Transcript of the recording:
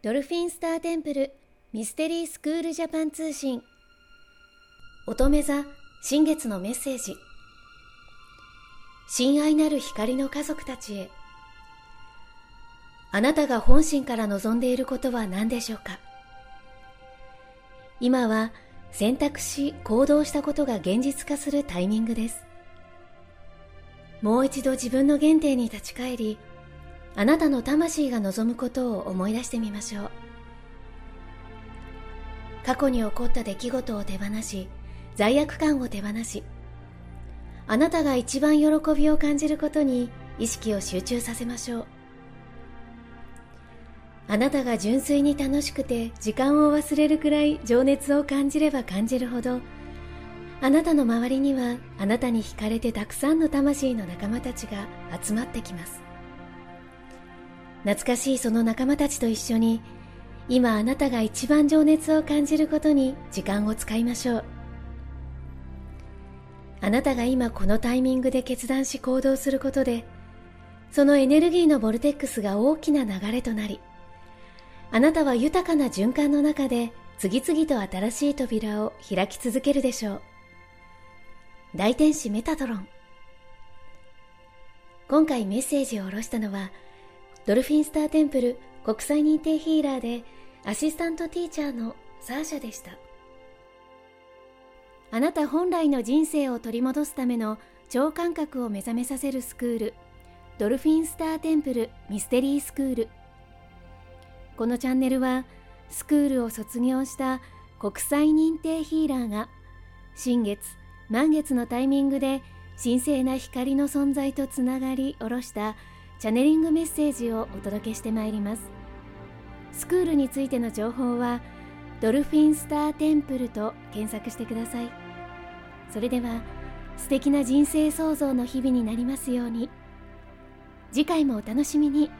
ドルフィンスターテンプルミステリースクールジャパン通信。乙女座新月のメッセージ。親愛なる光の家族たちへ。あなたが本心から望んでいることは何でしょうか？今は選択し行動したことが現実化するタイミングです。もう一度自分の原点に立ち返りあなたの魂が望むことを思い出してみましょう。過去に起こった出来事を手放し罪悪感を手放しあなたが一番喜びを感じることに意識を集中させましょう。あなたが純粋に楽しくて時間を忘れるくらい情熱を感じれば感じるほどあなたの周りにはあなたに惹かれてたくさんの魂の仲間たちが集まってきます。懐かしいその仲間たちと一緒に今あなたが一番情熱を感じることに時間を使いましょう。あなたが今このタイミングで決断し行動することでそのエネルギーのボルテックスが大きな流れとなりあなたは豊かな循環の中で次々と新しい扉を開き続けるでしょう。大天使メタトロン。今回メッセージを下ろしたのはドルフィンスターテンプル国際認定ヒーラーでアシスタントティーチャーのサーシャでした。あなた本来の人生を取り戻すための超感覚を目覚めさせるスクールドルフィンスターテンプルミステリースクール。このチャンネルはスクールを卒業した国際認定ヒーラーが新月満月のタイミングで神聖な光の存在とつながり下ろしたチャネリングメッセージをお届けしてまいります。スクールについての情報はドルフィンスターテンプルと検索してください。それでは素敵な人生創造の日々になりますように。次回もお楽しみに。